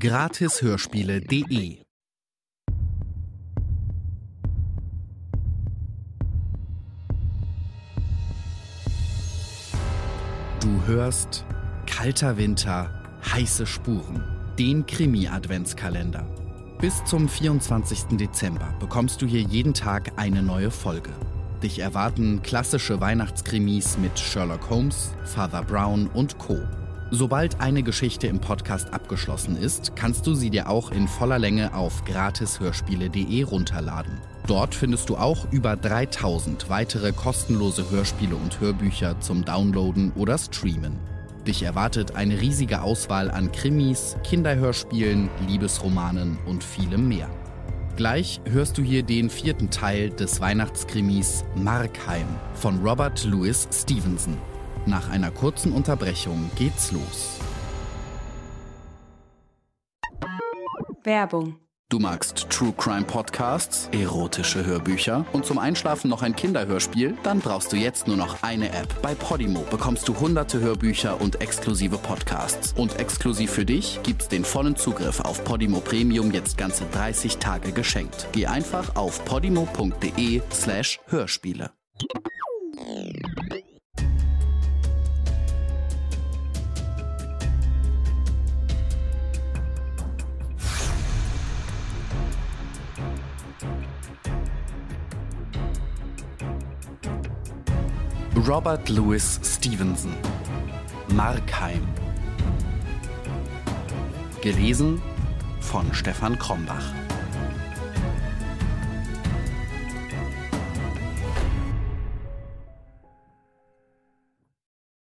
Gratishörspiele.de Du hörst Kalter Winter, heiße Spuren, den Krimi-Adventskalender. Bis zum 24. Dezember bekommst du hier jeden Tag eine neue Folge. Dich erwarten klassische Weihnachtskrimis mit Sherlock Holmes, Father Brown und Co. Sobald eine Geschichte im Podcast abgeschlossen ist, kannst du sie dir auch in voller Länge auf gratishörspiele.de runterladen. Dort findest du auch über 3000 weitere kostenlose Hörspiele und Hörbücher zum Downloaden oder Streamen. Dich erwartet eine riesige Auswahl an Krimis, Kinderhörspielen, Liebesromanen und vielem mehr. Gleich hörst du hier den vierten Teil des Weihnachtskrimis Markheim von Robert Louis Stevenson. Nach einer kurzen Unterbrechung geht's los. Werbung. Du magst True Crime Podcasts, erotische Hörbücher und zum Einschlafen noch ein Kinderhörspiel? Dann brauchst du jetzt nur noch eine App. Bei Podimo bekommst du hunderte Hörbücher und exklusive Podcasts. Und exklusiv für dich gibt's den vollen Zugriff auf Podimo Premium jetzt ganze 30 Tage geschenkt. Geh einfach auf podimo.de slash Hörspiele. Robert Louis Stevenson. Markheim. Gelesen von Stefan Krombach.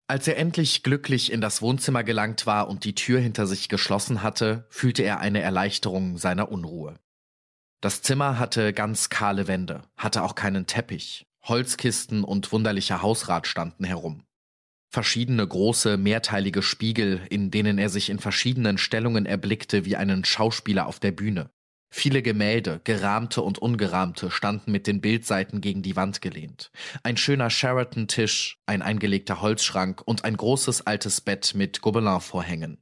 Als er endlich glücklich in das Wohnzimmer gelangt war und die Tür hinter sich geschlossen hatte, fühlte er eine Erleichterung seiner Unruhe. Das Zimmer hatte ganz kahle Wände, hatte auch keinen Teppich, Holzkisten und wunderlicher Hausrat standen herum. Verschiedene große, mehrteilige Spiegel, in denen er sich in verschiedenen Stellungen erblickte wie einen Schauspieler auf der Bühne. Viele Gemälde, gerahmte und ungerahmte, standen mit den Bildseiten gegen die Wand gelehnt. Ein schöner Sheraton-Tisch, ein eingelegter Holzschrank und ein großes altes Bett mit Gobelin-Vorhängen.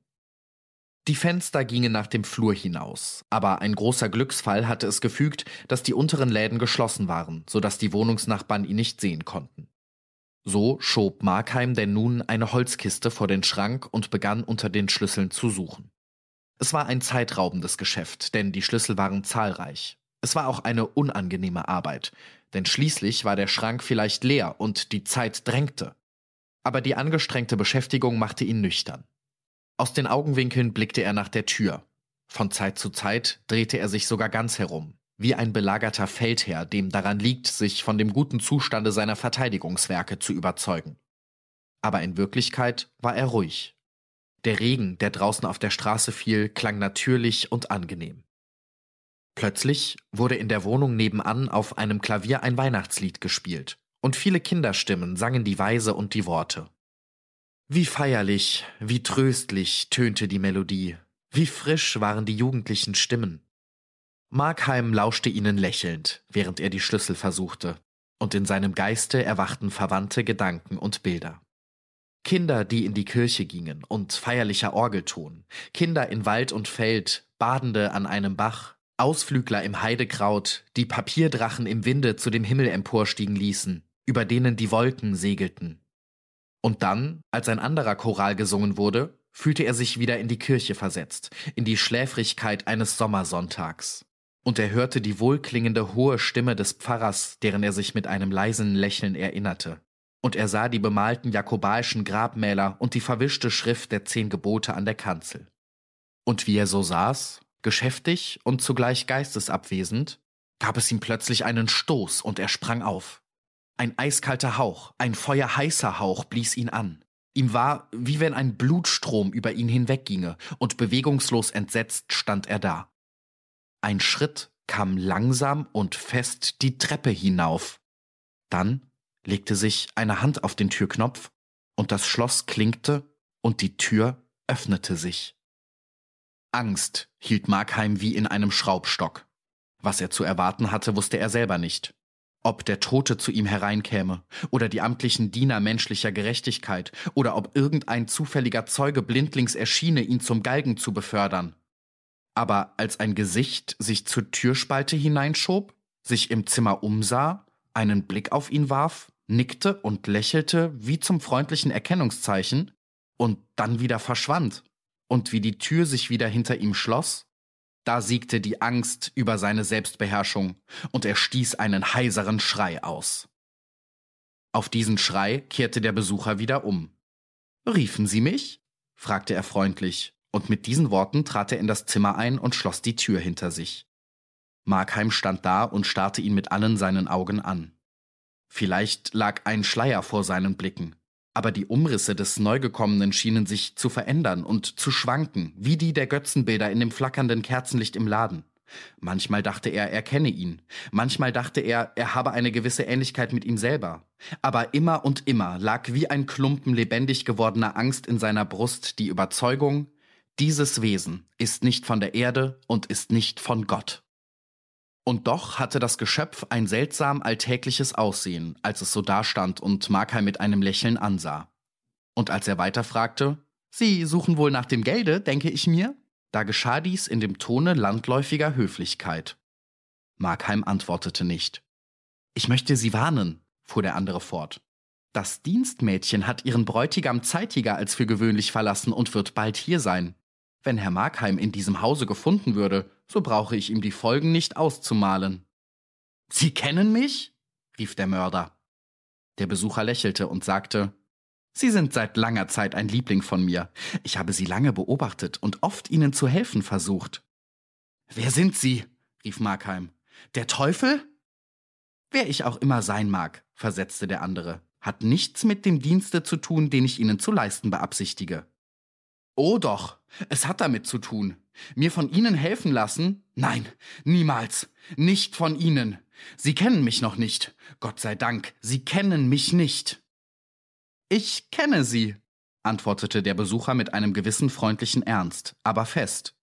Die Fenster gingen nach dem Flur hinaus, aber ein großer Glücksfall hatte es gefügt, dass die unteren Läden geschlossen waren, so dass die Wohnungsnachbarn ihn nicht sehen konnten. So schob Markheim denn nun eine Holzkiste vor den Schrank und begann unter den Schlüsseln zu suchen. Es war ein zeitraubendes Geschäft, denn die Schlüssel waren zahlreich. Es war auch eine unangenehme Arbeit, denn schließlich war der Schrank vielleicht leer und die Zeit drängte. Aber die angestrengte Beschäftigung machte ihn nüchtern. Aus den Augenwinkeln blickte er nach der Tür. Von Zeit zu Zeit drehte er sich sogar ganz herum, wie ein belagerter Feldherr, dem daran liegt, sich von dem guten Zustande seiner Verteidigungswerke zu überzeugen. Aber in Wirklichkeit war er ruhig. Der Regen, der draußen auf der Straße fiel, klang natürlich und angenehm. Plötzlich wurde in der Wohnung nebenan auf einem Klavier ein Weihnachtslied gespielt, und viele Kinderstimmen sangen die Weise und die Worte. Wie feierlich, wie tröstlich tönte die Melodie, wie frisch waren die jugendlichen Stimmen. Markheim lauschte ihnen lächelnd, während er die Schlüssel versuchte, und in seinem Geiste erwachten verwandte Gedanken und Bilder. Kinder, die in die Kirche gingen und feierlicher Orgelton, Kinder in Wald und Feld, Badende an einem Bach, Ausflügler im Heidekraut, die Papierdrachen im Winde zu dem Himmel emporstiegen ließen, über denen die Wolken segelten. Und dann, als ein anderer Choral gesungen wurde, fühlte er sich wieder in die Kirche versetzt, in die Schläfrigkeit eines Sommersonntags. Und er hörte die wohlklingende hohe Stimme des Pfarrers, deren er sich mit einem leisen Lächeln erinnerte und er sah die bemalten jakobaischen Grabmäler und die verwischte Schrift der zehn Gebote an der Kanzel. Und wie er so saß, geschäftig und zugleich geistesabwesend, gab es ihm plötzlich einen Stoß und er sprang auf. Ein eiskalter Hauch, ein feuerheißer Hauch blies ihn an. Ihm war, wie wenn ein Blutstrom über ihn hinwegginge, und bewegungslos entsetzt stand er da. Ein Schritt kam langsam und fest die Treppe hinauf. Dann legte sich eine Hand auf den Türknopf und das Schloss klinkte und die Tür öffnete sich. Angst hielt Markheim wie in einem Schraubstock. Was er zu erwarten hatte, wusste er selber nicht. Ob der Tote zu ihm hereinkäme, oder die amtlichen Diener menschlicher Gerechtigkeit, oder ob irgendein zufälliger Zeuge blindlings erschiene, ihn zum Galgen zu befördern. Aber als ein Gesicht sich zur Türspalte hineinschob, sich im Zimmer umsah, einen Blick auf ihn warf nickte und lächelte wie zum freundlichen Erkennungszeichen und dann wieder verschwand, und wie die Tür sich wieder hinter ihm schloss, da siegte die Angst über seine Selbstbeherrschung, und er stieß einen heiseren Schrei aus. Auf diesen Schrei kehrte der Besucher wieder um. Riefen Sie mich? fragte er freundlich, und mit diesen Worten trat er in das Zimmer ein und schloss die Tür hinter sich. Markheim stand da und starrte ihn mit allen seinen Augen an. Vielleicht lag ein Schleier vor seinen Blicken, aber die Umrisse des Neugekommenen schienen sich zu verändern und zu schwanken, wie die der Götzenbilder in dem flackernden Kerzenlicht im Laden. Manchmal dachte er, er kenne ihn, manchmal dachte er, er habe eine gewisse Ähnlichkeit mit ihm selber. Aber immer und immer lag wie ein Klumpen lebendig gewordener Angst in seiner Brust die Überzeugung, dieses Wesen ist nicht von der Erde und ist nicht von Gott. Und doch hatte das Geschöpf ein seltsam alltägliches Aussehen, als es so dastand und Markheim mit einem Lächeln ansah. Und als er weiterfragte, Sie suchen wohl nach dem Gelde, denke ich mir? Da geschah dies in dem Tone landläufiger Höflichkeit. Markheim antwortete nicht. Ich möchte Sie warnen, fuhr der andere fort. Das Dienstmädchen hat ihren Bräutigam zeitiger als für gewöhnlich verlassen und wird bald hier sein. Wenn Herr Markheim in diesem Hause gefunden würde, so brauche ich ihm die Folgen nicht auszumalen. Sie kennen mich? rief der Mörder. Der Besucher lächelte und sagte Sie sind seit langer Zeit ein Liebling von mir. Ich habe Sie lange beobachtet und oft Ihnen zu helfen versucht. Wer sind Sie? rief Markheim. Der Teufel? Wer ich auch immer sein mag, versetzte der andere, hat nichts mit dem Dienste zu tun, den ich Ihnen zu leisten beabsichtige. Oh doch, es hat damit zu tun. Mir von Ihnen helfen lassen? Nein, niemals. Nicht von Ihnen. Sie kennen mich noch nicht. Gott sei Dank, Sie kennen mich nicht. Ich kenne Sie, antwortete der Besucher mit einem gewissen freundlichen Ernst, aber fest.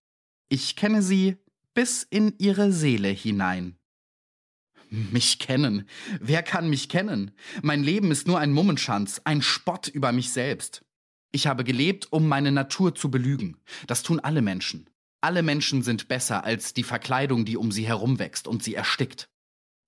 Ich kenne Sie bis in Ihre Seele hinein. Mich kennen. Wer kann mich kennen? Mein Leben ist nur ein Mummenschanz, ein Spott über mich selbst. Ich habe gelebt, um meine Natur zu belügen. Das tun alle Menschen. Alle Menschen sind besser als die Verkleidung, die um sie herumwächst und sie erstickt.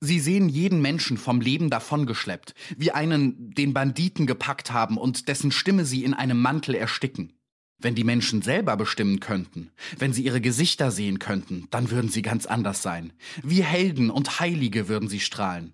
Sie sehen jeden Menschen vom Leben davongeschleppt, wie einen, den Banditen gepackt haben und dessen Stimme sie in einem Mantel ersticken. Wenn die Menschen selber bestimmen könnten, wenn sie ihre Gesichter sehen könnten, dann würden sie ganz anders sein. Wie Helden und Heilige würden sie strahlen.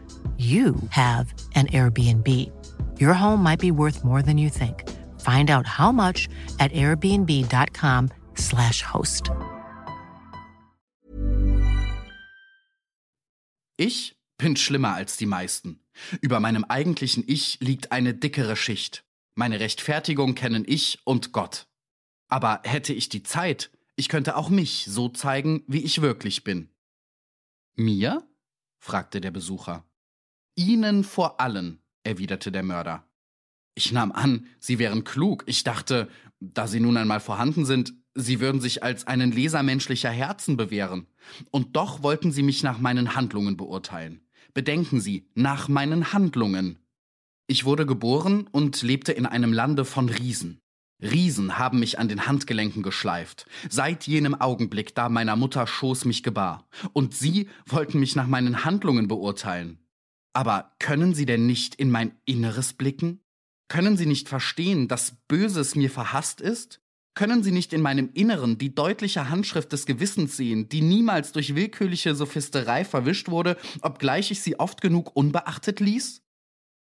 you have an Airbnb. Your home might be worth more than you think. Find out how much at airbnb.com/slash host. Ich bin schlimmer als die meisten. Über meinem eigentlichen Ich liegt eine dickere Schicht. Meine Rechtfertigung kennen ich und Gott. Aber hätte ich die Zeit, ich könnte auch mich so zeigen, wie ich wirklich bin. Mir? fragte der Besucher. Ihnen vor allen, erwiderte der Mörder. Ich nahm an, Sie wären klug. Ich dachte, da Sie nun einmal vorhanden sind, Sie würden sich als einen Leser menschlicher Herzen bewähren. Und doch wollten Sie mich nach meinen Handlungen beurteilen. Bedenken Sie, nach meinen Handlungen. Ich wurde geboren und lebte in einem Lande von Riesen. Riesen haben mich an den Handgelenken geschleift, seit jenem Augenblick, da meiner Mutter Schoß mich gebar. Und Sie wollten mich nach meinen Handlungen beurteilen. Aber können Sie denn nicht in mein Inneres blicken? Können Sie nicht verstehen, dass Böses mir verhasst ist? Können Sie nicht in meinem Inneren die deutliche Handschrift des Gewissens sehen, die niemals durch willkürliche Sophisterei verwischt wurde, obgleich ich sie oft genug unbeachtet ließ?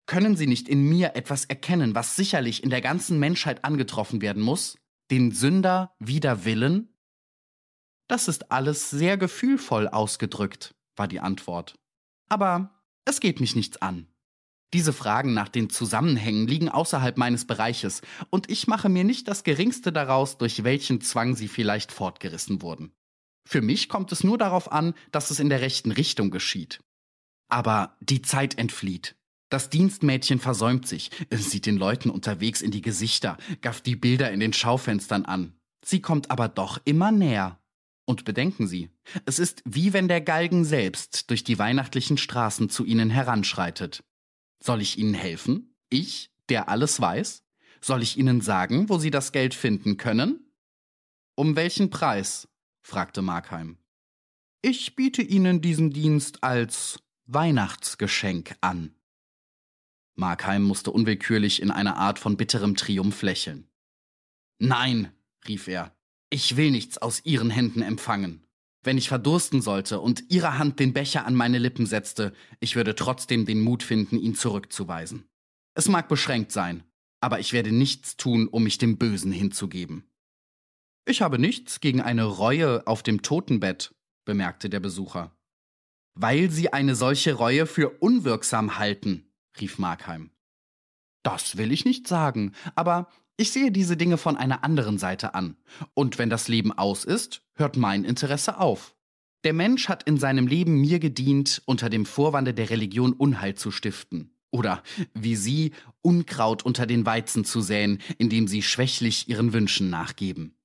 Können Sie nicht in mir etwas erkennen, was sicherlich in der ganzen Menschheit angetroffen werden muss? Den Sünder wider Willen? Das ist alles sehr gefühlvoll ausgedrückt, war die Antwort. Aber es geht mich nichts an. Diese Fragen nach den Zusammenhängen liegen außerhalb meines Bereiches, und ich mache mir nicht das geringste daraus, durch welchen Zwang sie vielleicht fortgerissen wurden. Für mich kommt es nur darauf an, dass es in der rechten Richtung geschieht. Aber die Zeit entflieht. Das Dienstmädchen versäumt sich, sieht den Leuten unterwegs in die Gesichter, gafft die Bilder in den Schaufenstern an. Sie kommt aber doch immer näher. Und bedenken Sie, es ist wie wenn der Galgen selbst durch die weihnachtlichen Straßen zu Ihnen heranschreitet. Soll ich Ihnen helfen? Ich, der alles weiß? Soll ich Ihnen sagen, wo Sie das Geld finden können? Um welchen Preis? fragte Markheim. Ich biete Ihnen diesen Dienst als Weihnachtsgeschenk an. Markheim musste unwillkürlich in einer Art von bitterem Triumph lächeln. Nein, rief er, ich will nichts aus Ihren Händen empfangen. Wenn ich verdursten sollte und Ihre Hand den Becher an meine Lippen setzte, ich würde trotzdem den Mut finden, ihn zurückzuweisen. Es mag beschränkt sein, aber ich werde nichts tun, um mich dem Bösen hinzugeben. Ich habe nichts gegen eine Reue auf dem Totenbett, bemerkte der Besucher. Weil Sie eine solche Reue für unwirksam halten, rief Markheim. Das will ich nicht sagen, aber ich sehe diese Dinge von einer anderen Seite an. Und wenn das Leben aus ist, hört mein Interesse auf. Der Mensch hat in seinem Leben mir gedient, unter dem Vorwande der Religion Unheil zu stiften. Oder, wie Sie, Unkraut unter den Weizen zu säen, indem Sie schwächlich Ihren Wünschen nachgeben.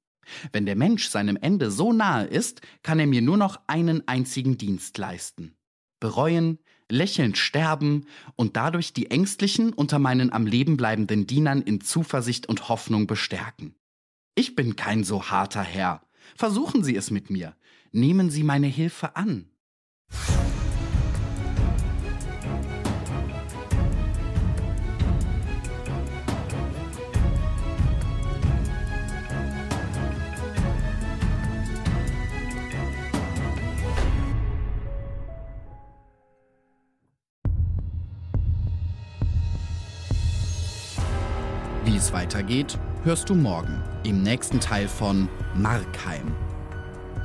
Wenn der Mensch seinem Ende so nahe ist, kann er mir nur noch einen einzigen Dienst leisten. Bereuen, lächelnd sterben und dadurch die Ängstlichen unter meinen am Leben bleibenden Dienern in Zuversicht und Hoffnung bestärken. Ich bin kein so harter Herr. Versuchen Sie es mit mir. Nehmen Sie meine Hilfe an. Wie es weitergeht, hörst du morgen im nächsten Teil von Markheim.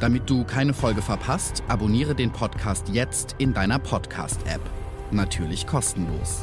Damit du keine Folge verpasst, abonniere den Podcast jetzt in deiner Podcast-App. Natürlich kostenlos.